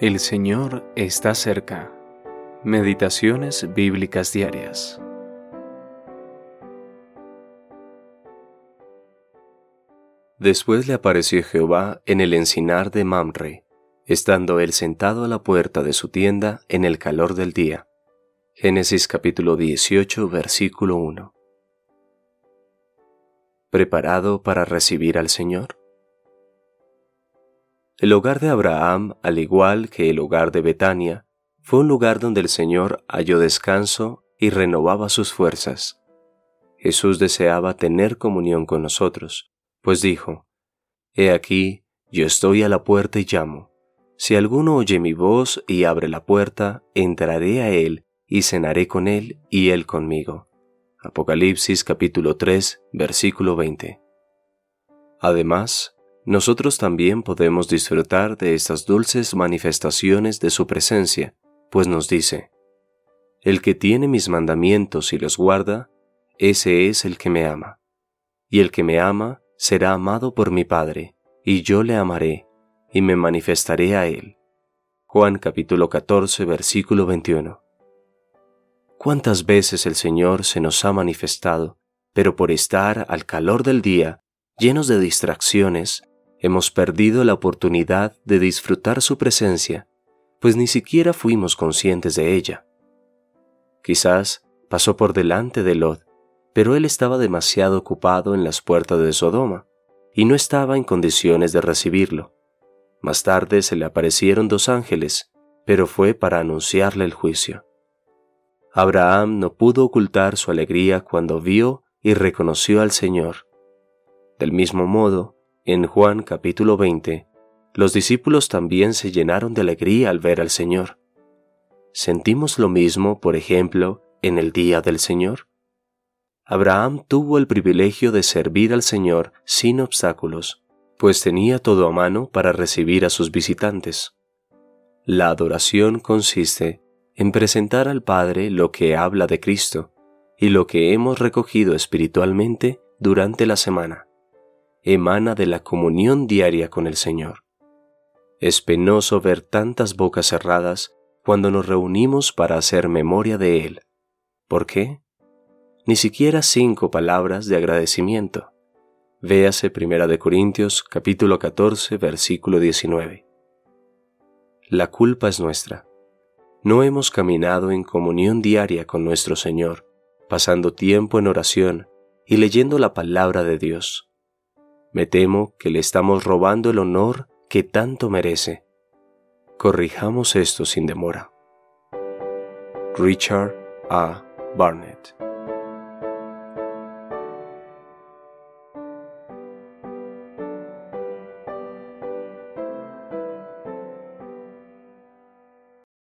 El Señor está cerca. Meditaciones bíblicas diarias. Después le apareció Jehová en el encinar de Mamre, estando él sentado a la puerta de su tienda en el calor del día. Génesis capítulo 18, versículo 1. ¿Preparado para recibir al Señor? El hogar de Abraham, al igual que el hogar de Betania, fue un lugar donde el Señor halló descanso y renovaba sus fuerzas. Jesús deseaba tener comunión con nosotros, pues dijo, He aquí, yo estoy a la puerta y llamo. Si alguno oye mi voz y abre la puerta, entraré a él y cenaré con él y él conmigo. Apocalipsis capítulo 3, versículo 20. Además, nosotros también podemos disfrutar de estas dulces manifestaciones de su presencia, pues nos dice, El que tiene mis mandamientos y los guarda, ese es el que me ama. Y el que me ama será amado por mi Padre, y yo le amaré, y me manifestaré a él. Juan capítulo 14 versículo 21. ¿Cuántas veces el Señor se nos ha manifestado, pero por estar al calor del día, llenos de distracciones, hemos perdido la oportunidad de disfrutar su presencia, pues ni siquiera fuimos conscientes de ella. Quizás pasó por delante de Lot, pero él estaba demasiado ocupado en las puertas de Sodoma y no estaba en condiciones de recibirlo. Más tarde se le aparecieron dos ángeles, pero fue para anunciarle el juicio. Abraham no pudo ocultar su alegría cuando vio y reconoció al Señor. Del mismo modo, en Juan capítulo 20, los discípulos también se llenaron de alegría al ver al Señor. ¿Sentimos lo mismo, por ejemplo, en el día del Señor? Abraham tuvo el privilegio de servir al Señor sin obstáculos, pues tenía todo a mano para recibir a sus visitantes. La adoración consiste en presentar al Padre lo que habla de Cristo y lo que hemos recogido espiritualmente durante la semana emana de la comunión diaria con el Señor. Es penoso ver tantas bocas cerradas cuando nos reunimos para hacer memoria de Él. ¿Por qué? Ni siquiera cinco palabras de agradecimiento. Véase 1 de Corintios capítulo 14 versículo 19. La culpa es nuestra. No hemos caminado en comunión diaria con nuestro Señor, pasando tiempo en oración y leyendo la palabra de Dios. Me temo que le estamos robando el honor que tanto merece. Corrijamos esto sin demora. Richard A. Barnett